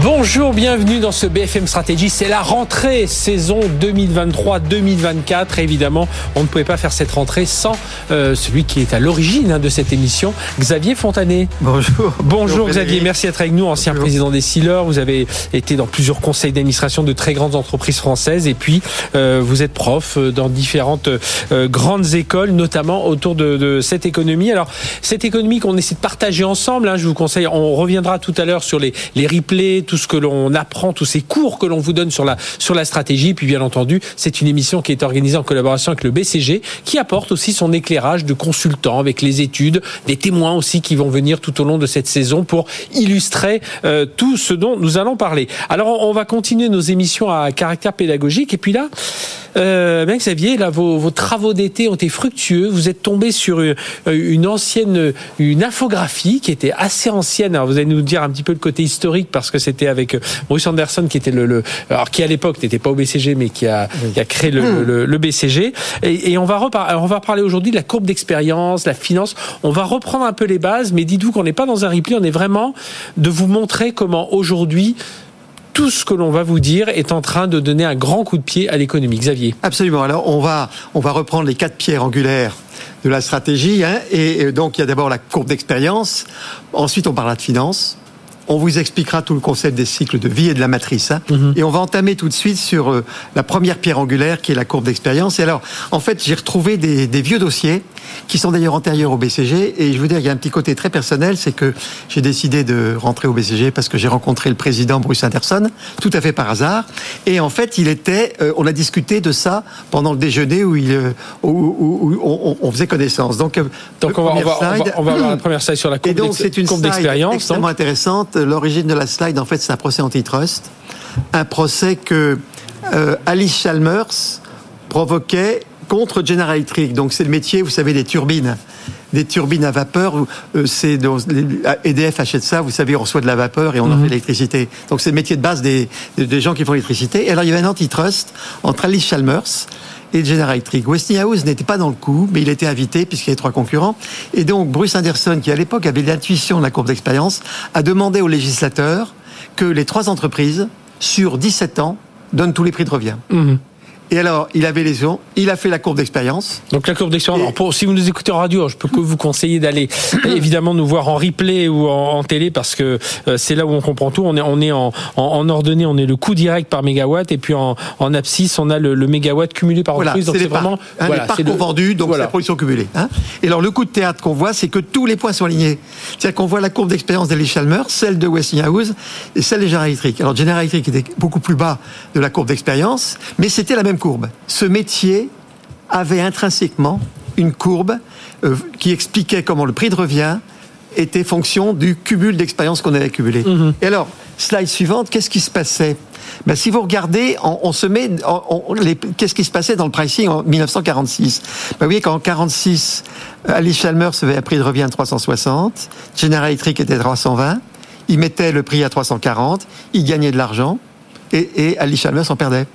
Bonjour, bienvenue dans ce BFM Stratégie. C'est la rentrée saison 2023-2024. Évidemment, on ne pouvait pas faire cette rentrée sans euh, celui qui est à l'origine hein, de cette émission, Xavier Fontanet. Bonjour. Bonjour Xavier, merci d'être avec nous, ancien Bonjour. président des Sealers. Vous avez été dans plusieurs conseils d'administration de très grandes entreprises françaises et puis euh, vous êtes prof euh, dans différentes euh, grandes écoles, notamment autour de, de cette économie. Alors, cette économie qu'on essaie de partager ensemble, hein, je vous conseille, on reviendra tout à l'heure sur les, les replays, tout ce que l'on apprend, tous ces cours que l'on vous donne sur la, sur la stratégie. Puis bien entendu, c'est une émission qui est organisée en collaboration avec le BCG, qui apporte aussi son éclairage de consultant avec les études, des témoins aussi qui vont venir tout au long de cette saison pour illustrer euh, tout ce dont nous allons parler. Alors on va continuer nos émissions à caractère pédagogique et puis là, euh, bien Xavier, là vos, travaux d'été ont été fructueux. Vous êtes tombé sur une, une ancienne, une infographie qui était assez ancienne. Alors vous allez nous dire un petit peu le côté historique parce que c'était avec euh, Bruce Anderson qui était le, le alors qui à l'époque n'était pas au BCG mais qui a, qui a créé le, le, le BCG. Et, et on va on va parler aujourd'hui de la courbe d'expérience, la finance. On va reprendre un peu les bases, mais dites-vous qu'on n'est pas dans un replay, on est vraiment de vous montrer comment aujourd'hui tout ce que l'on va vous dire est en train de donner un grand coup de pied à l'économie. Xavier. Absolument. Alors, on va, on va reprendre les quatre pierres angulaires de la stratégie. Hein, et donc, il y a d'abord la courbe d'expérience. Ensuite, on parlera de finance. On vous expliquera tout le concept des cycles de vie et de la matrice. hein. Et on va entamer tout de suite sur euh, la première pierre angulaire qui est la courbe d'expérience. Et alors, en fait, j'ai retrouvé des, des vieux dossiers qui sont d'ailleurs antérieurs au BCG. Et je veux dire, il y a un petit côté très personnel, c'est que j'ai décidé de rentrer au BCG parce que j'ai rencontré le président Bruce Anderson, tout à fait par hasard. Et en fait, il était, euh, on a discuté de ça pendant le déjeuner où, il, euh, où, où- où on, on faisait connaissance. Donc, Donc on va, on, va, on, va, slide. on va voir la première slide sur la Et courbe donc, d'ex- c'est une courbe d'expérience. extrêmement donc. intéressante. L'origine de la slide, en fait, c'est un procès antitrust. Un procès que euh, Alice Chalmers provoquait contre General Electric. Donc, c'est le métier, vous savez, des turbines. Des turbines à vapeur, euh, c'est EDF achète ça, vous savez, on reçoit de la vapeur et on en fait de l'électricité. Donc c'est le métier de base des, des- des gens qui font l'électricité. Et alors il y avait un antitrust entre Alice Chalmers et General Electric. Westinghouse n'était pas dans le coup, mais il était invité puisqu'il y avait trois concurrents. Et donc Bruce Anderson, qui à l'époque avait l'intuition de la courbe d'expérience, a demandé aux législateurs que les trois entreprises, sur 17 ans, donnent tous les prix de revient. Mhm. Et alors, il avait les yeux, il a fait la courbe d'expérience. Donc la courbe d'expérience. Et- pour- si vous nous écoutez en radio, je peux que vous conseiller d'aller évidemment nous voir en replay ou en, en télé parce que euh, c'est là où on comprend tout. On est, on est en, en, en ordonnée, on est le coût direct par mégawatt et puis en, en abscisse, on a le, le mégawatt cumulé par Voilà, entreprise. Donc c'est vraiment hein, voilà, les c'est le- vendus, donc voilà. c'est la production cumulée. hein. Et alors le coup de théâtre qu'on voit, c'est que tous les points sont alignés. C'est-à-dire qu'on voit la courbe d'expérience d'Eli Chalmers, celle de Westinghouse et celle de General Electric. Alors General Electric était beaucoup plus bas de la courbe d'expérience, mais c'était la même courbe. Ce métier avait intrinsèquement une courbe euh, qui expliquait comment le prix de revient était fonction du cumul d'expérience qu'on avait cumulé. Et alors, slide suivante, qu'est-ce qui se passait? Ben, Si vous regardez, on, on se met, qu'est-ce qui se passait dans le pricing en 1946 ben, Vous voyez qu'en 46, Alice Chalmers avait un prix de revient de 360, General Electric était 320, il mettait le prix à 340, il gagnait de l'argent, et, et Alice Chalmers en perdait.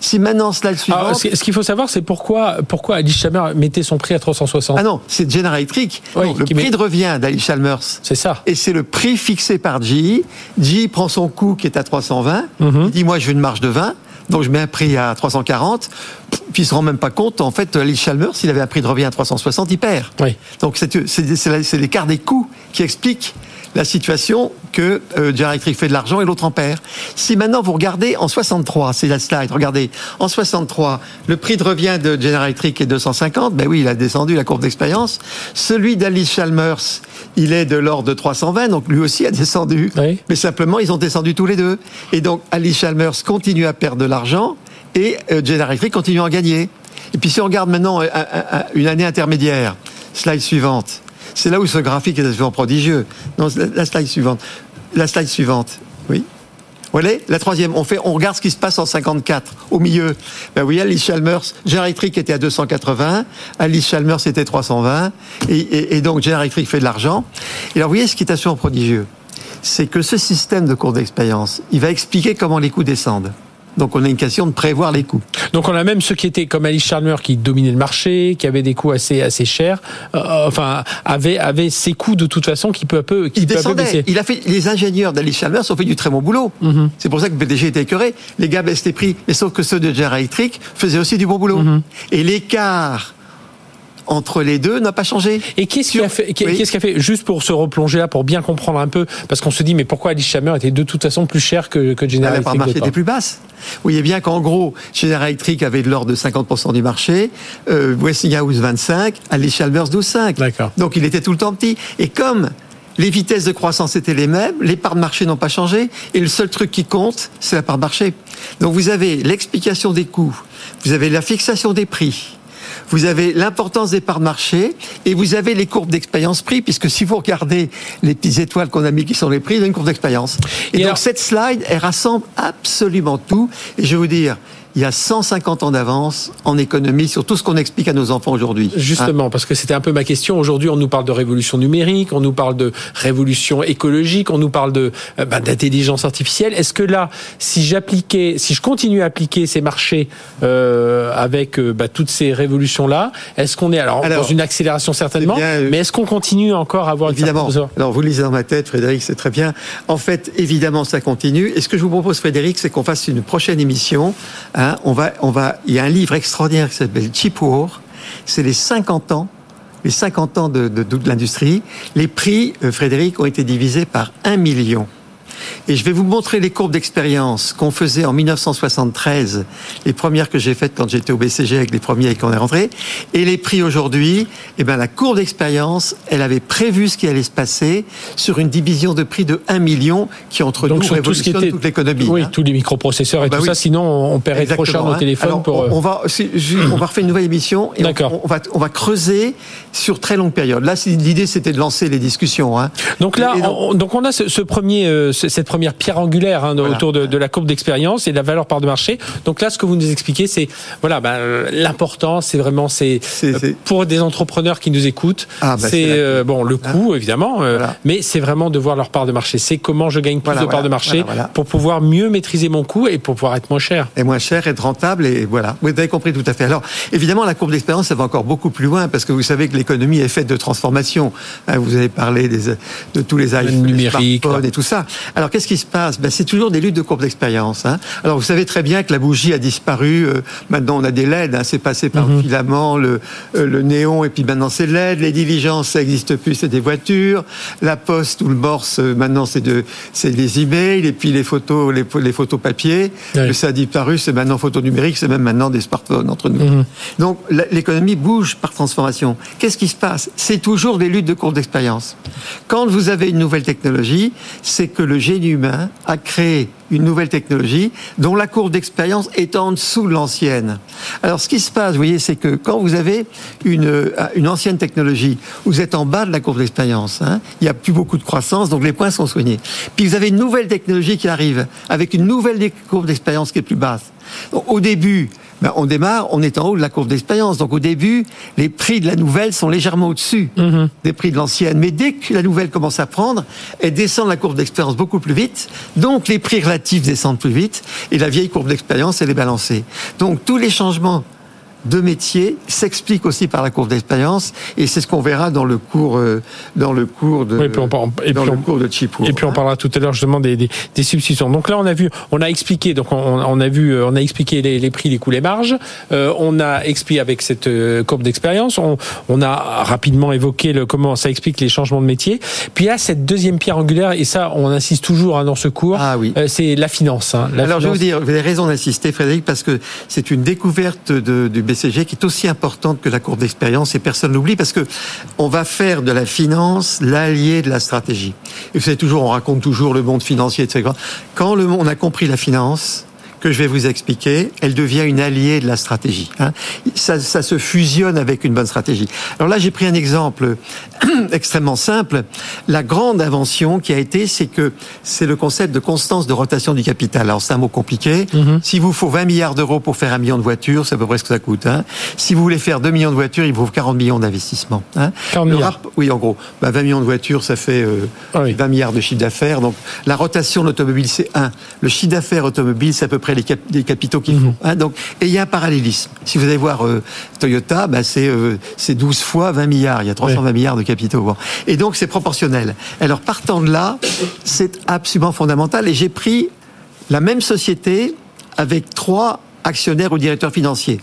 Si maintenant, slide suivante... Alors, ce ce qu'il faut savoir, c'est pourquoi, pourquoi Alice Chalmers mettait son prix à 360. Ah non, c'est General Electric. Oui, le prix met- de revient d'Ali Chalmers. C'est ça. Et c'est le prix fixé par GE. GE prend son coût qui est à 320. Mhm. Il dit, moi, je veux une marge de 20. Donc, je mets un prix à 340. Puis, il se rend même pas compte. En fait, Ali Chalmers, s'il avait un prix de revient à 360, il perd. Oui. Donc, c'est l'écart des coûts qui explique la situation que euh, General Electric fait de l'argent et l'autre en perd. Si maintenant vous regardez en 63, c'est la slide, regardez, en 63, le prix de revient de General Electric est 250, ben oui, il a descendu la courbe d'expérience. Celui d'Alice Chalmers, il est de l'ordre de 320, donc lui aussi a descendu. Oui. Mais simplement, ils ont descendu tous les deux. Et donc, Alice Chalmers continue à perdre de l'argent et euh, General Electric continue à en gagner. Et puis si on regarde maintenant euh, un- un- une année intermédiaire, slide suivante, c'est là où ce graphique est absolument prodigieux. Non, la, slide suivante. La slide suivante, oui. Voyez, la troisième, on, fait, on regarde ce qui se passe en 54, au milieu. Ben oui, Alice Chalmers, General Electric était à 280, Alice Chalmers était 320, et, et- et donc General fait de l'argent. Et alors, vous voyez ce qui est absolument prodigieux c'est que ce système de cours d'expérience, il va expliquer comment les coûts descendent. Donc on a une question de prévoir les coûts. Donc on a même ceux qui étaient comme Alice Chalmer qui dominaient le marché, qui avaient des coûts assez assez chers, euh, enfin avaient avaient ces coûts de toute façon qui peu à peu qui il peu à peu descendait. Il a fait les ingénieurs d'Alice Chalmers ont fait du très bon boulot. Mhm. C'est pour ça que PDG était écœuré. Les gars baissent les prix, mais sauf que ceux de General Electric faisaient aussi du bon boulot. Mhm. Et l'écart entre les deux n'a pas changé. Et qu'est-ce qui a fait, Oui. qu'est-ce qui a fait, juste pour se replonger là, pour bien comprendre un peu, parce qu'on se dit, mais pourquoi Alice Chalmer était de toute façon plus cher que, que General la part Electric marché d'autant était plus basse. Vous voyez bien qu'en gros, General Electric avait de l'ordre de 50% du marché, euh, Westinghouse 25, Ali Chalmers 12,5. D'accord. Donc il était tout le temps petit. Et comme les vitesses de croissance étaient les mêmes, les parts de marché n'ont pas changé, et le seul truc qui compte, c'est la part de marché. Donc vous avez l'explication des coûts, vous avez la fixation des prix, vous avez l'importance des parts de marché et vous avez les courbes d'expérience prix, puisque si vous regardez les petites étoiles qu'on a mis qui sont les prix, il y a une courbe d'expérience. Et, Et donc alors- cette slide, elle rassemble absolument tout. Et je vais vous dire, il y a 150 ans d'avance en économie sur tout ce qu'on explique à nos enfants aujourd'hui. Hein Justement, parce que c'était un peu ma question. Aujourd'hui, on nous parle de révolution numérique, on nous parle de révolution écologique, on nous parle de euh, bah, d'intelligence artificielle. Est-ce que là, si j'appliquais, si je continue à appliquer ces marchés euh, avec euh, bah, toutes ces révolutions là, est-ce qu'on est alors, Alors, dans une accélération certainement, eh bien, euh, mais est-ce qu'on continue encore à avoir une Évidemment. certaine- Alors, vous lisez dans ma tête, Frédéric, c'est très bien. En fait, évidemment, ça continue. Et ce que je vous propose, Frédéric, c'est qu'on fasse une prochaine émission. Hein, on va, il y a un livre extraordinaire qui s'appelle Cheap War. C'est les 50 ans, les 50 ans de, l'industrie. Les prix, euh, Frédéric, ont été divisés par un million. Et je vais vous montrer les courbes d'expérience qu'on faisait en 1973, les premières que j'ai faites quand j'étais au BCG avec les premiers et qu'on est rentré. Et les prix aujourd'hui, eh ben, la courbe d'expérience, elle avait prévu ce qui allait se passer sur une division de prix de 1 million qui, entre Donc nous, sur tout ce qui révolutionne était toute l'économie. oui, hein. tous les microprocesseurs et Bah tout oui. ça, sinon on paierait trop cher nos hein. téléphones Alors, pour. euh, on, on va, on va refaire une nouvelle émission et on, va, on va creuser sur très longue période. Là, l'idée, c'était de lancer les discussions. Hein. Donc là, donc- on, donc on a ce, ce premier, euh, cette première pierre angulaire hein, Voilà. autour de, de la courbe d'expérience et de la valeur part de marché. Donc là, ce que vous nous expliquez, c'est voilà, euh, l'important, c'est vraiment c'est euh, c'est- pour des entrepreneurs qui nous écoutent, Ah, bah, c'est euh, bon le coût évidemment, euh, Voilà. mais c'est vraiment de voir leur part de marché. C'est comment je gagne plus Voilà, de part de marché pour pouvoir mieux maîtriser mon coût et pour pouvoir être moins cher. est moins cher, être rentable et voilà. Vous avez compris tout à fait. Alors, évidemment, la courbe d'expérience, ça va encore beaucoup plus loin parce que vous savez que l'économie est faite de transformations. Hein, Vous avez parlé des, de tous les iPhones, les smartphones et tout ça. Alors, qu'est-ce qui se passe? Ben, C'est toujours des luttes de courbe d'expérience. Hein. Alors, vous savez très bien que la bougie a disparu. Euh, maintenant, on a des LED. Hein. C'est passé par Mhm. le filament, le, euh, le néon et puis maintenant c'est LED. Les diligences, ça n'existe plus, c'est des voitures. La poste ou le morse, euh, maintenant c'est de, c'est des emails et puis les photos, les, les photos papier. Ça a disparu, c'est maintenant photo numérique, c'est même maintenant des smartphones entre nous. Mhm. Donc l'économie bouge par transformation. Qu'est-ce qui se passe? C'est toujours des luttes de courte d'expérience. Quand vous avez une nouvelle technologie, c'est que le génie humain a créé une nouvelle technologie dont la courbe d'expérience est en dessous de l'ancienne. Alors ce qui se passe, vous voyez, c'est que quand vous avez une, euh, une ancienne technologie, vous êtes en bas de la courbe d'expérience. hein. il n'y a plus beaucoup de croissance, donc les points sont soignés. Puis vous avez une nouvelle technologie qui arrive avec une nouvelle courbe d'expérience qui est plus basse. Au début, ben, on démarre, on est en haut de la courbe d'expérience. Donc au début, les prix de la nouvelle sont légèrement au-dessus Mhm. des prix de l'ancienne. Mais dès que la nouvelle commence à prendre, elle descend la courbe d'expérience beaucoup plus vite. Donc les prix relatifs descendent plus vite. Et la vieille courbe d'expérience, elle est balancée. Donc tous les changements de métier s'expliquent aussi par la courbe d'expérience. Et c'est ce qu'on verra dans le cours, euh, dans le cours de, Oui, puis on et dans puis le on- cours de Chipour. Et puis on parlera tout à l'heure justement des, des, des substitutions. Donc là on a vu, on a expliqué, donc on, on a vu, on a expliqué les, les prix, les coûts, les marges. Euh, on a expliqué avec cette euh, courbe d'expérience. On, on a rapidement évoqué le comment ça explique les changements de métier. Puis là cette deuxième pierre angulaire et ça on insiste toujours hein, dans ce cours. Ah oui. euh, c'est la finance. hein. La Alors, je vais vous dire, vous avez raison d'insister, Frédéric, parce que c'est une découverte de- du BCG qui est aussi importante que la courbe d'expérience et personne l'oublie parce que on va faire de la finance l'allié de la stratégie. Et vous savez toujours, on raconte toujours le monde financier, etc. Quand le on a compris la finance, que je vais vous expliquer, elle devient une alliée de la stratégie. Hein. Ça, ça, se fusionne avec une bonne stratégie. Alors là, j'ai pris un exemple extrêmement simple. La grande invention qui a été, c'est que c'est le concept de constance de rotation du capital. Alors c'est un mot compliqué. Mm-hmm. Si vous faut 20 milliards d'euros pour faire un million de voitures, c'est à peu près ce que ça coûte. Hein. Si vous voulez faire 2 millions de voitures, il vous faut 40 millions d'investissements. Hein. 40 milliards. oui, en gros. Bah, 20 millions de voitures, ça fait euh, ah oui. 20 milliards de chiffre d'affaires. Donc la rotation de l'automobile, c'est 1. Le chiffre d'affaires automobile, c'est à peu près les, cap les capitaux qu'il faut. Hein, donc, et il y a un parallélisme. Si vous allez voir euh, Toyota, bah, c'est euh, 12 fois 20 milliards. Il y a 320 oui. milliards de capitaux. Bon. Et donc, c'est proportionnel. Alors, partant de là, c'est absolument fondamental. Et j'ai pris la même société avec trois actionnaires ou directeurs financiers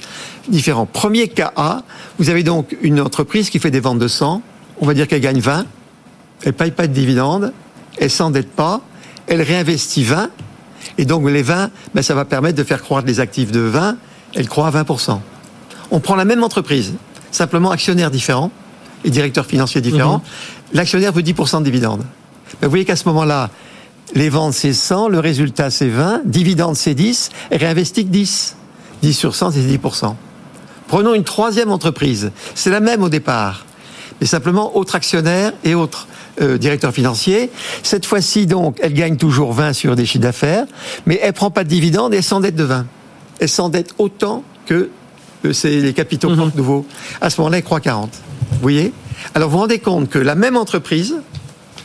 différents. Premier cas A, vous avez donc une entreprise qui fait des ventes de sang. On va dire qu'elle gagne 20. Elle paye pas de dividendes. Elle s'endette pas. Elle réinvestit 20 et donc les 20, ben, ça va permettre de faire croître les actifs de 20, elle croît à 20%. On prend la même entreprise, simplement actionnaires différents et directeurs financiers différents. Mmh. L'actionnaire veut 10% de dividendes. Ben, vous voyez qu'à ce moment-là, les ventes c'est 100, le résultat c'est 20, dividendes c'est 10, et réinvestit 10. 10 sur 100, c'est 10%. Prenons une troisième entreprise. C'est la même au départ, mais simplement autre actionnaire et autre euh, directeur financier. Cette fois-ci, donc, elle gagne toujours 20 sur des chiffres d'affaires, mais elle prend pas de dividendes et elle s'endette de 20. Elle s'endette autant que euh, c'est les capitaux mm -hmm. nouveaux. À ce moment-là, elle croit 40. Vous voyez? Alors, vous vous rendez compte que la même entreprise,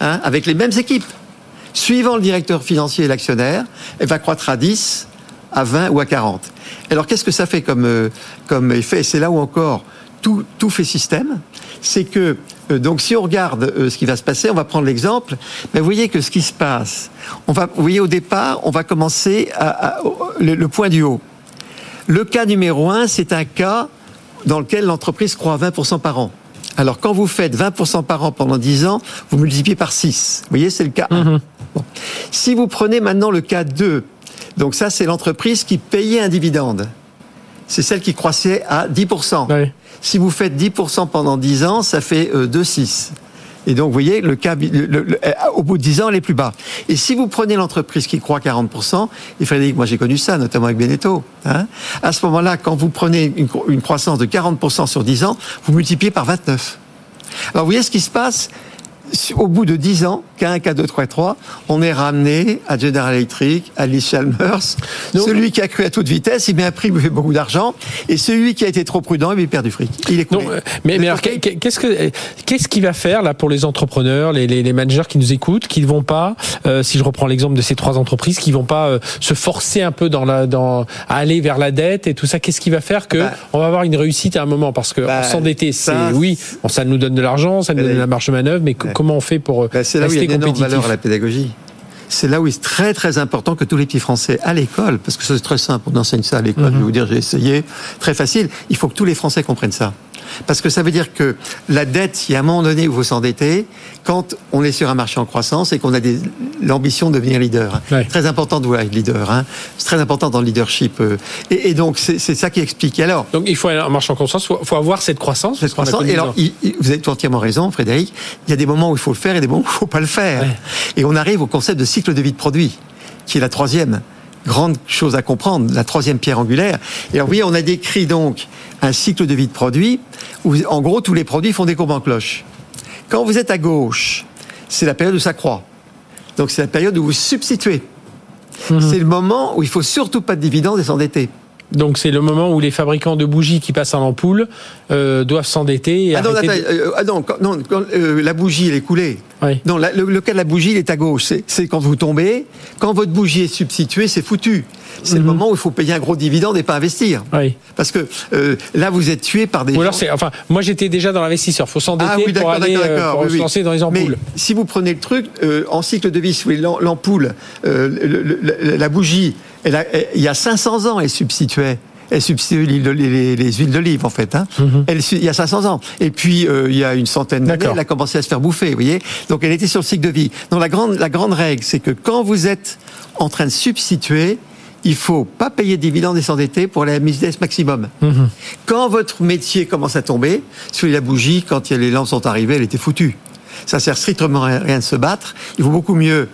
hein, avec les mêmes équipes, suivant le directeur financier et l'actionnaire, elle va croître à 10, à 20 ou à 40. Alors, qu'est-ce que ça fait comme, euh, comme effet? Et c'est là où encore tout, tout fait système. C'est que donc si on regarde euh, ce qui va se passer, on va prendre l'exemple. Mais vous voyez que ce qui se passe, on va, vous voyez au départ, on va commencer à, à, le, le, point du haut. Le cas numéro un, c'est un cas dans lequel l'entreprise croît à 20% par an. Alors quand vous faites 20% par an pendant 10 ans, vous multipliez par 6. Vous voyez, c'est le cas 1. Mm -hmm. bon. Si vous prenez maintenant le cas 2, donc ça c'est l'entreprise qui payait un dividende. C'est celle qui croissait à 10%. Oui. Si vous faites 10% pendant 10 ans, ça fait euh, 2,6. Et donc, vous voyez, le cas, le, au bout de 10 ans, elle est plus bas. Et si vous prenez l'entreprise qui croît 40%, et Frédéric, moi j'ai connu ça, notamment avec Beneteau, hein, à ce moment-là, quand vous prenez une croissance de 40% sur 10 ans, vous multipliez par 29. Alors, vous voyez ce qui se passe au bout de 10 ans, K1, K2, 3, 3, on est ramené à General Electric, à Lee Chalmers. Donc, celui qui a cru à toute vitesse, il met un prix, il fait beaucoup d'argent. Et celui qui a été trop prudent, il perd du fric. Il est coulé. Non, mais, mais alors, qu'est-ce que, qu'est-ce qui va faire, là, pour les entrepreneurs, les, les, les managers qui nous écoutent, qui ne vont pas, euh, si je reprends l'exemple de ces trois entreprises, qui vont pas euh, se forcer un peu dans la, dans, à aller vers la dette et tout ça, qu'est-ce qui va faire que bah, on va avoir une réussite à un moment? Parce que bah, s'endetter, c'est, oui, bon, ça nous donne de l'argent, ça nous donne de la marge de manœuvre, mais ouais. comment on fait pour bah, c'est là où il y a une énorme valeur à la pédagogie. C'est là où il est très très important que tous les petits Français à l'école, parce que c'est très simple, on enseigne ça à l'école, mm -hmm. je vais vous dire, j'ai essayé, très facile, il faut que tous les Français comprennent ça. Parce que ça veut dire que la dette, il y a un moment donné où il faut s'endetter, quand on est sur un marché en croissance et qu'on a l'ambition de devenir leader. Ouais. Très important de vouloir être leader. Hein. C'est très important dans le leadership. Et, et donc, c'est ça qui explique. Et alors, donc, il faut un marché en croissance, il faut, avoir cette croissance. Cette croissance. Et alors, il, il, vous avez entièrement raison, Frédéric. Il y a des moments où il faut le faire et des moments où il ne faut pas le faire. Ouais. Et on arrive au concept de cycle de vie de produit, qui est la troisième grande chose à comprendre, la troisième pierre angulaire. Et alors, voyez, on a décrit donc un cycle de vie de produit où, en gros, tous les produits font des courbes en cloche. Quand vous êtes à gauche, c'est la période où ça croît. Donc, c'est la période où vous substituez. Mmh. C'est le moment où il faut surtout pas de dividendes et s'endetter. Donc c'est le moment où les fabricants de bougies qui passent à l'ampoule euh, doivent s'endetter. Ah non, attends, de... euh, ah non, non euh, la bougie elle est coulée. Oui. Non, la, le, le, cas de la bougie il est à gauche. C'est quand vous tombez. Quand votre bougie est substituée, c'est foutu. C'est mm -hmm. le moment où il faut payer un gros dividende et pas investir. Oui. Parce que euh, là vous êtes tué par des. Ou alors c'est enfin moi j'étais déjà dans l'investisseur. Il faut s'endetter ah, oui, pour aller euh, pour oui, se lancer dans les ampoules. Mais si vous prenez le truc euh, en cycle de vie, l'ampoule, la bougie, elle a, il y a 500 ans elle substituait elle substitue les, les, les, huiles d'olive en fait. Hein. Mm -hmm. elle, il y a 500 ans. Et puis euh, il y a une centaine d'années, elle a commencé à se faire bouffer. Vous voyez. Donc elle était sur le cycle de vie. Donc la grande la grande règle, c'est que quand vous êtes en train de substituer, il faut pas payer de dividendes et s'endetter pour la business maximum. -hmm. Quand votre métier commence à tomber, sur la bougie, quand les lampes sont arrivées, elle était foutue. Ça sert strictement à rien de se battre. Il vaut beaucoup mieux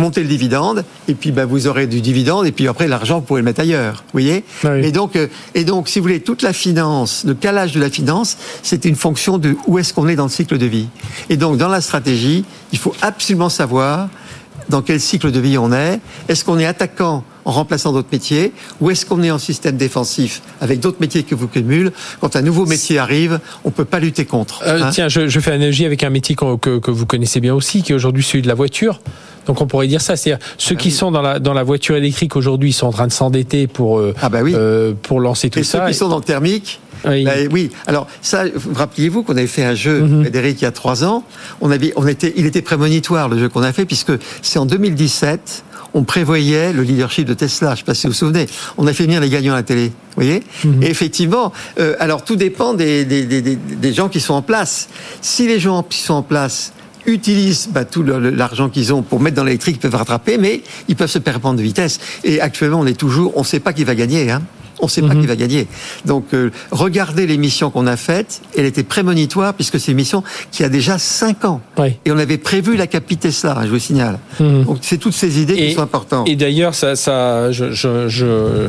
montez le dividende, et puis bah, vous aurez du dividende, et puis après l'argent, vous pouvez le mettre ailleurs. Vous voyez Ah oui. et, donc, euh, et donc, si vous voulez, toute la finance, le calage de la finance, c'est une fonction de où est-ce qu'on est dans le cycle de vie. Et donc, dans la stratégie, il faut absolument savoir dans quel cycle de vie on est. Est-ce qu'on est attaquant en remplaçant d'autres métiers ou est-ce qu'on est en système défensif avec d'autres métiers que vous cumulez Quand un nouveau métier arrive, on peut pas lutter contre. Euh, hein. tiens, je, je fais analogie avec un métier que, que vous connaissez bien aussi, qui est aujourd'hui celui de la voiture. Donc on pourrait dire ça, c'est-à-dire ceux Ah qui sont dans la dans la voiture électrique aujourd'hui, ils sont en train de s'endetter pour euh, Ah bah oui. euh, pour lancer tout Et ceux ça. qui sont dans le thermique, Oui. Oui, alors ça, vous rappelez-vous qu'on avait fait un jeu, Mhm. Frédéric, il y a trois ans. On avait, on était, il était prémonitoire le jeu qu'on a fait puisque c'est en 2017. On prévoyait le leadership de Tesla. Je ne sais pas si vous vous souvenez. On a fait venir les gagnants à la télé. Vous voyez Mhm. Et effectivement, euh, alors tout dépend des, des, des, des- gens qui sont en place. Si les gens qui sont en place utilisent bah, tout l'argent qu'ils ont pour mettre dans l'électrique, ils peuvent rattraper, mais ils peuvent se perdre de vitesse. Et actuellement, on est toujours, on ne sait pas qui va gagner. Hein. On ne sait pas Mhm. qui va gagner. Donc, euh, regardez les missions qu'on a faites. Elle était prémonitoire puisque c'est une mission qui a déjà 5 ans. Oui. Et on avait prévu la capitale Tesla, hein, je vous signale. Mhm. Donc, c'est toutes ces idées qui sont importantes. Et d'ailleurs, ça, ça, je, je, je,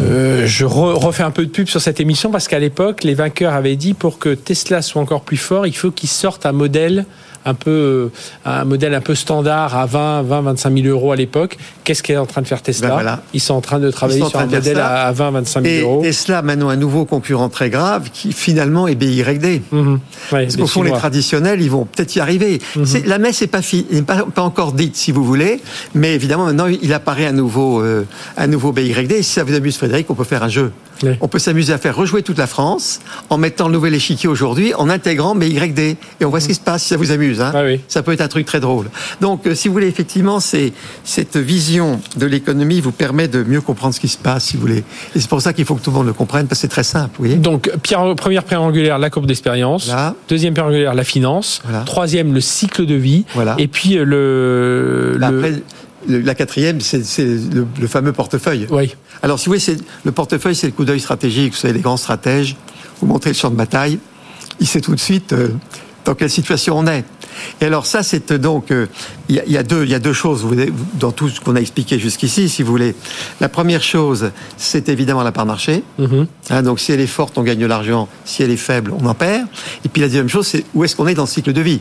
euh, je re- refais un peu de pub sur cette émission parce qu'à l'époque, les vainqueurs avaient dit pour que Tesla soit encore plus fort, il faut qu'ils sortent un modèle un peu euh, un modèle un peu standard à 20 20 25 000 euros à l'époque qu'est-ce qu'est en train de faire Tesla Ben voilà. ils sont en train de travailler sur un modèle à à 20 25 000 Et euros Tesla, maintenant, un nouveau concurrent très grave qui finalement est BYD. Mhm. Ouais, Parce qu'au fond, les traditionnels, ils vont peut-être y arriver. Mhm. La messe n'est pas, pas, pas encore dite, si vous voulez, mais évidemment, maintenant, il apparaît un nouveau, euh, un nouveau BYD. Et si ça vous amuse, Frédéric, on peut faire un jeu. On peut s'amuser à faire rejouer toute la France en mettant le nouvel échiquier aujourd'hui, en intégrant BYD. Et on voit ce qui se passe, si ça vous amuse. Hein. Ah oui. Ça peut être un truc très drôle. Donc, euh, si vous voulez, effectivement, c'est cette vision de l'économie vous permet de mieux comprendre ce qui se passe, si vous voulez. Et c'est pour ça qu'il faut que tout le monde le comprenne, parce que c'est très simple, vous voyez. Donc, pierre, première pierre angulaire, la courbe d'expérience. Voilà. Deuxième pierre angulaire, la finance. Voilà. Troisième, le cycle de vie. Voilà. Et puis, euh, le. Là, le- Après, la quatrième, c'est le, le fameux portefeuille. Oui. Alors, si vous voulez, le portefeuille, c'est le coup d'œil stratégique. Vous savez, les grands stratèges, vous montrez le champ de bataille, il sait tout de suite euh, dans quelle situation on est. Et alors, ça, c'est euh, donc, euh, il y, a- y a deux, il y a deux choses vous dans tout ce qu'on a expliqué jusqu'ici, si vous voulez. La première chose, c'est évidemment la part marché. Mhm. Hein, donc, si elle est forte, on gagne de l'argent. Si elle est faible, on en perd. Et puis, la deuxième chose, c'est où est-ce qu'on est dans le cycle de vie?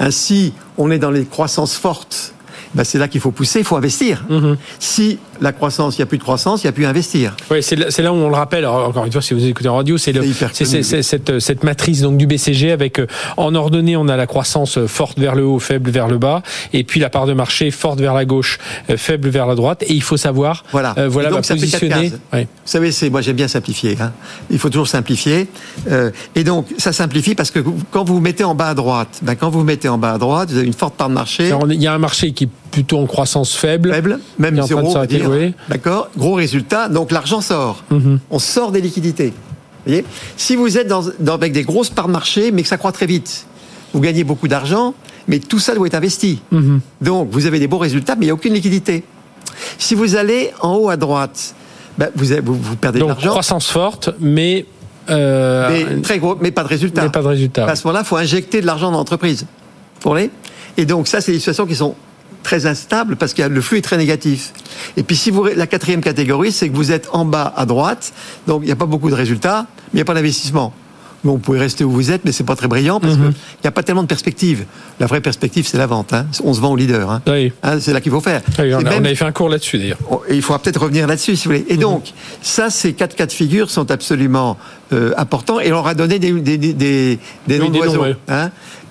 Ainsi, on est dans les croissances fortes. Ben, c'est là qu'il faut pousser, il faut investir. Mhm. Si la croissance, il n'y a plus de croissance, il n'y a plus à investir. Oui, c'est là, où on le rappelle. Alors, encore une fois, si vous écoutez en radio, c'est cette, cette matrice donc du BCG avec euh, en ordonnée, on a la croissance euh, forte vers le haut, faible vers le bas, et puis la part de marché forte vers la gauche, euh, faible vers la droite. Et il faut savoir, Voilà. euh, voilà, donc, positionner. Ouais. Vous savez, moi j'aime bien simplifier. Hein. Il faut toujours simplifier. Euh, et donc ça simplifie parce que quand vous vous mettez en bas à droite, ben, quand vous vous mettez en bas à droite, vous avez une forte part de marché. Il y a un marché qui plutôt en croissance faible. Faible, même zéro, oui. D'accord Gros résultat, donc l'argent sort. Mhm. On sort des liquidités. Vous voyez si vous êtes dans, dans- avec des grosses parts de marché, mais que ça croît très vite, vous gagnez beaucoup d'argent, mais tout ça doit être investi. Mhm. Donc, vous avez des bons résultats, mais il n'y a aucune liquidité. Si vous allez en haut à droite, ben, vous, avez- vous, vous perdez de Donc l'argent, croissance forte, mais, euh, mais très gros, mais pas de résultat. mais pas de résultat. À ce moment-là, il faut injecter de l'argent dans l'entreprise. Vous comprenez Et donc, ça, c'est des situations qui sont très instables parce que le flux est très négatif. Et puis, si vous, la quatrième catégorie, c'est que vous êtes en bas à droite, donc il n'y a pas beaucoup de résultats, mais il n'y a pas d'investissement. Bon, vous pouvez rester où vous êtes, mais c'est pas très brillant parce Mhm. qu'il n'y a pas tellement de perspective. La vraie perspective, c'est la vente. hein. On se vend au leader. hein. Oui. Hein, c'est là qu'il faut faire. Oui, on, a- même- on avait fait un cours là-dessus d'ailleurs. Oh, il faudra peut-être revenir là-dessus, si vous voulez. Et Mhm. donc, ça, ces quatre cas de figure sont absolument euh, importants. Et on leur a donné des, des, des, des, des Oui, noms d'oiseaux.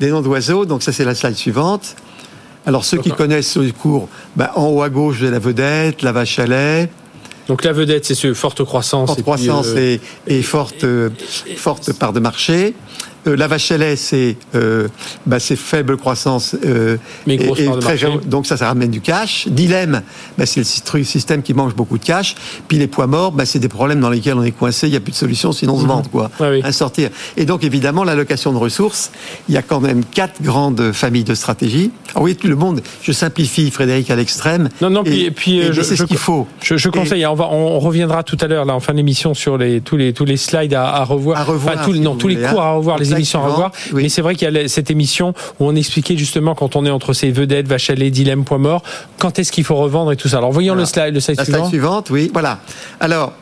des noms d'oiseaux. Donc, ça, c'est la slide suivante. Alors, ceux qui connaissent le cours, ben, en haut à gauche, avez la vedette, la vache à lait, Donc la vedette, c'est ce forte croissance. forte et puis, croissance euh, et, et forte, euh, forte part de marché. Euh, la vache à lait, c'est euh, bah, faible croissance. euh, Mais part de marché. Donc ça, ça ramène du cash. Dilemme, bah, c'est le sy- système qui mange beaucoup de cash. Puis les poids morts, bah, c'est des problèmes dans lesquels on est coincé. Il n'y a plus de solution, sinon on se vante quoi. Ah oui. À sortir. Et donc évidemment, l'allocation de ressources. Il y a quand même quatre grandes familles de stratégies. Alors oui, tout le monde. Je simplifie, Frédéric, à l'extrême. Non, non, puis, Et- puis et- mais je, c'est ce qu'il faut. Je, je conseille, on, va, on reviendra tout à l'heure, là, en fin d'émission, sur les, tous, les, tous les slides à, à revoir. À revoir, Enfin, tous, si non, tous les voulez, cours hein. à revoir, les émissions à revoir. Mais c'est vrai qu'il y a cette émission où on expliquait justement quand on est entre ces vedettes, Vachalet, Dilemme, Point Mort, quand est-ce qu'il faut revendre et tout ça. Alors voyons le slide, le slide la suivant. slide suivante, oui. Voilà. Alors,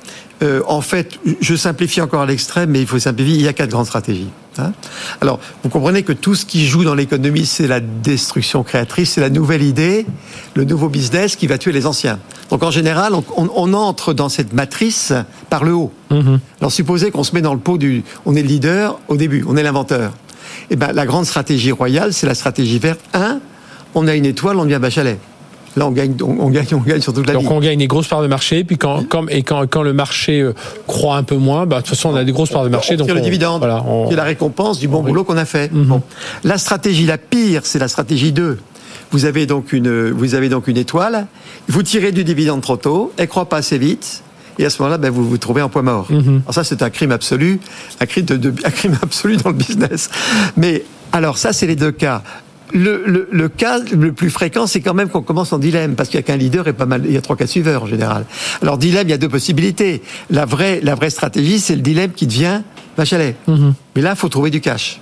euh, en fait, je simplifie encore à l'extrême, mais il faut simplifier. Il y a quatre grandes stratégies. Hein. Alors, vous comprenez que tout ce qui joue dans l'économie, c'est la destruction créatrice, c'est la nouvelle idée, le nouveau business qui va tuer les anciens. Donc, en général, on, entre dans cette matrice par le haut. Mm-hmm. Alors, supposez qu'on se met dans le pot du, on est le leader au début, on est l'inventeur. Eh ben, la grande stratégie royale, c'est la stratégie verte. Un, on a une étoile, on devient Bachalet. Là, on gagne, on, gagne, on gagne sur toute la Donc, on gagne des grosses parts de marché. Puis quand, et quand, quand le marché euh, croît un peu moins, bah, de toute façon, on a des grosses parts de marché. On donc le dividende. Voilà, C'est la récompense du bon boulot qu'on a fait. Bon. La stratégie la pire, c'est la stratégie 2. Vous avez donc une, vous avez donc une étoile. Vous tirez du dividende trop tôt. Elle croît pas assez vite. Et à ce moment-là, ben, vous vous trouvez en point mort. Mhm. Alors ça, c'est un crime absolu, un crime, de, un crime absolu dans le business. Mais alors ça, c'est les deux cas le, le, cas le plus fréquent, c'est quand même qu'on commence en dilemme, parce qu'il y a qu'un leader et pas mal, il y a trois cas suiveurs en général. Alors dilemme, il y a deux possibilités. La vraie, la vraie stratégie, c'est le dilemme qui devient Bachelet. Mm Mais là, il faut trouver du cash.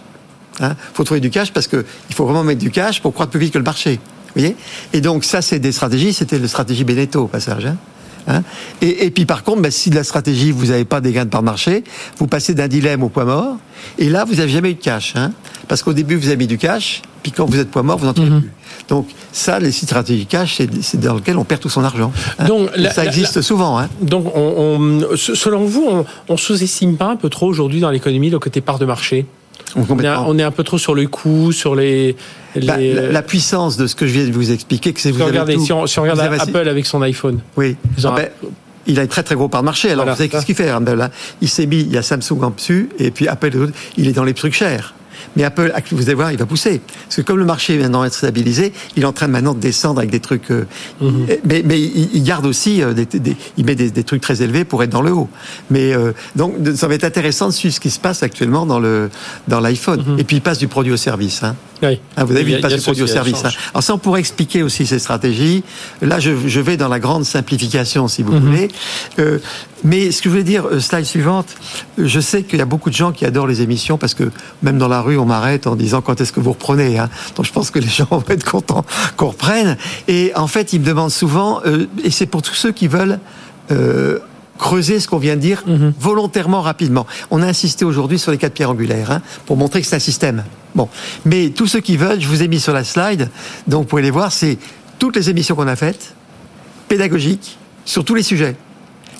Il hein faut trouver du cash parce que il faut vraiment mettre du cash pour croître plus vite que le marché. Vous voyez Et donc ça, c'est des stratégies. C'était la stratégie Beneteau au passage. Hein Hein et, et, puis par contre, bah, si de la stratégie, vous n'avez pas des gains de part marché, vous passez d'un dilemme au point mort, et là, vous n'avez jamais eu de cash. Hein parce qu'au début, vous avez mis du cash, puis quand vous êtes point mort, vous n'en trouvez mhm. plus. Donc ça, les stratégies cash, c'est dans lequel on perd tout son argent. Hein donc ça existe souvent. Hein donc on, on, selon vous, on, on sous-estime pas un peu trop aujourd'hui dans l'économie le côté part de marché? On est, un peu trop sur le coût, sur les. Bah, la, puissance de ce que je viens de vous expliquer, que c'est vous regardez, si on, regarde Apple avec son iPhone. Oui. Ah ben, il a un très très gros part de marché. Alors vous savez qu'est-ce qu'il fait Apple Il s'est mis, il y a Samsung en dessus, et puis Apple, il est dans les trucs chers. Mais Apple, vous allez voir, il va pousser. Parce que comme le marché vient d'être stabilisé, il est en train maintenant de descendre avec des trucs. Euh, mhm. Mais, mais il, garde aussi, euh, des, il met des, trucs très élevés pour être dans le haut. Mais euh, donc, ça va être intéressant de suivre ce qui se passe actuellement dans le dans l'iPhone. Mhm. Et puis il passe du produit au service. Hein. Oui. Ah, vous avez vu, il passe du produit au service. Hein. Alors ça, on pourrait expliquer aussi ces stratégies. Là, je, je vais dans la grande simplification, si vous mhm. voulez. Euh, mais ce que je voulais dire, slide suivante, je sais qu'il y a beaucoup de gens qui adorent les émissions parce que même dans la rue, on m'arrête en disant quand est-ce que vous reprenez. Hein. Donc je pense que les gens vont être contents qu'on reprenne. Et en fait, ils me demandent souvent, euh, et c'est pour tous ceux qui veulent euh, creuser ce qu'on vient de dire mhm. volontairement rapidement. On a insisté aujourd'hui sur les quatre pierres angulaires hein, pour montrer que c'est un système. Bon, mais tous ceux qui veulent, je vous ai mis sur la slide, donc vous pouvez les voir, c'est toutes les émissions qu'on a faites, pédagogiques, sur tous les sujets.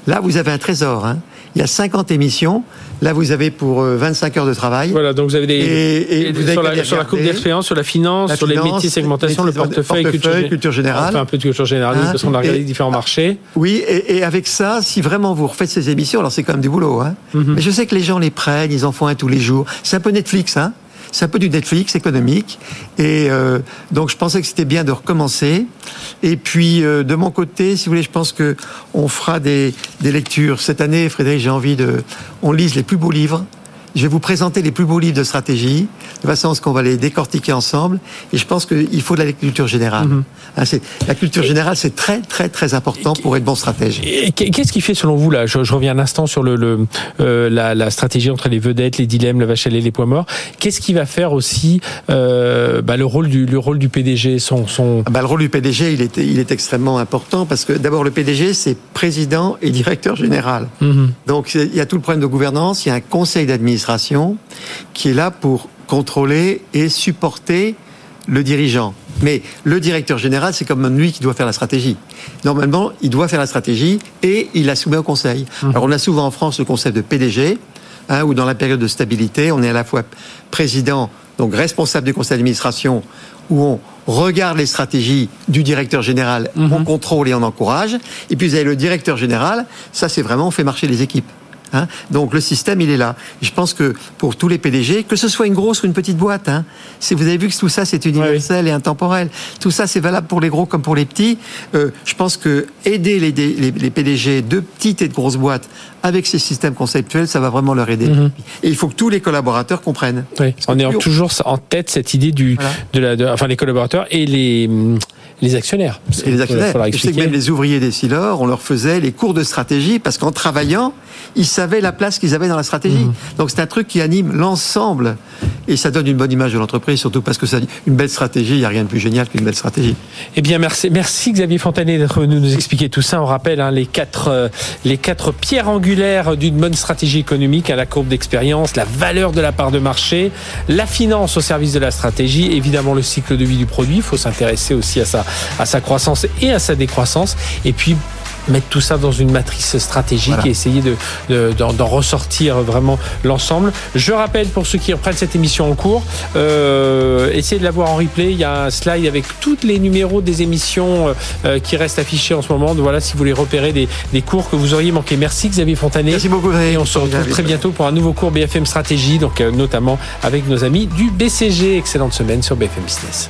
Là, vous avez un trésor. Hein. Il y a 50 émissions. Là, vous avez pour 25 euh, heures de travail. Voilà, donc vous avez des. Et, vous sur, la, sur, la, coupe d'expérience, sur la finance, sur les métiers, segmentation, le portefeuille, culture, culture, générale. Enfin, un peu de culture générale, hein, parce qu'on a regardé différents marchés. Oui, et, avec ça, si vraiment vous refaites ces émissions, alors c'est quand même du boulot. Hein. Mhm. Mais je sais que les gens les prennent, ils en font un tous les jours. C'est un peu Netflix, hein. C'est un peu du Netflix économique. Et euh, donc, je pensais que c'était bien de recommencer. Et puis, euh, de mon côté, si vous voulez, je pense que on fera des, des lectures. Cette année, Frédéric, j'ai envie de... On lise les plus beaux livres je vais vous présenter les plus beaux livres de stratégie, de façon à ce qu'on va les décortiquer ensemble. Et je pense qu'il faut de la culture générale. Mhm. Hein, la culture générale, c'est très, très, très important pour être bon stratège. Qu'est-ce qui fait, selon vous, là, je, reviens un instant sur le, euh, la, stratégie entre les vedettes, les dilemmes, le vache les points morts. Qu'est-ce qui va faire aussi euh, bah, le, rôle du, le rôle du PDG son, son... Ah bah, Le rôle du PDG, il est, il est extrêmement important parce que d'abord, le PDG, c'est président et directeur général. Mhm. Donc, il y a tout le problème de gouvernance, il y a un conseil d'administration qui est là pour contrôler et supporter le dirigeant. Mais le directeur général, c'est comme lui qui doit faire la stratégie. Normalement, il doit faire la stratégie et il la soumet au conseil. Mmh. Alors, on a souvent en France le concept de PDG, hein, où dans la période de stabilité, on est à la fois président, donc responsable du conseil d'administration, où on regarde les stratégies du directeur général, mmh. on contrôle et on encourage. Et puis vous avez le directeur général, ça c'est vraiment on fait marcher les équipes. Hein. Donc le système, il est là. je pense que pour tous les PDG, que ce soit une grosse ou une petite boîte, hein, si vous avez vu que tout ça c'est universel et intemporel, tout ça c'est valable pour les gros comme pour les petits. Euh, je pense que aider les, les, PDG de petites et de grosses boîtes avec ces systèmes conceptuels, ça va vraiment leur aider. Mhm. Et il faut que tous les collaborateurs comprennent. Oui. En ayant toujours en tête cette idée du, de la, enfin les collaborateurs et les les actionnaires. Et les actionnaires. Je sais que même les ouvriers des Silor, on leur faisait les cours de stratégie parce qu'en travaillant, ils savaient la place qu'ils avaient dans la stratégie. Mmh. Donc c'est un truc qui anime l'ensemble et ça donne une bonne image de l'entreprise, surtout parce que ça une belle stratégie, il n'y a rien de plus génial qu'une belle stratégie. Eh bien, merci, merci Xavier Fontanet d'être venu nous expliquer tout ça. On rappelle hein, les quatre euh, les quatre pierres angulaires d'une bonne stratégie économique à la courbe d'expérience, la valeur de la part de marché, la finance au service de la stratégie, évidemment le cycle de vie du produit. Il faut s'intéresser aussi à sa à sa croissance et à sa décroissance. Et puis mettre tout ça dans une matrice stratégique et essayer de, d'en, ressortir vraiment l'ensemble. Je rappelle pour ceux qui reprennent cette émission en cours, euh, essayez de la voir en replay. Il y a un slide avec tous les numéros des émissions euh, euh, qui restent affichés en ce moment. Voilà, si vous voulez repérer des, des cours que vous auriez manqué. Merci Xavier Fontanet. Merci beaucoup. Et on se retrouve très bientôt pour un nouveau cours BFM Stratégie, donc notamment avec nos amis du BCG. Excellente semaine sur BFM Business.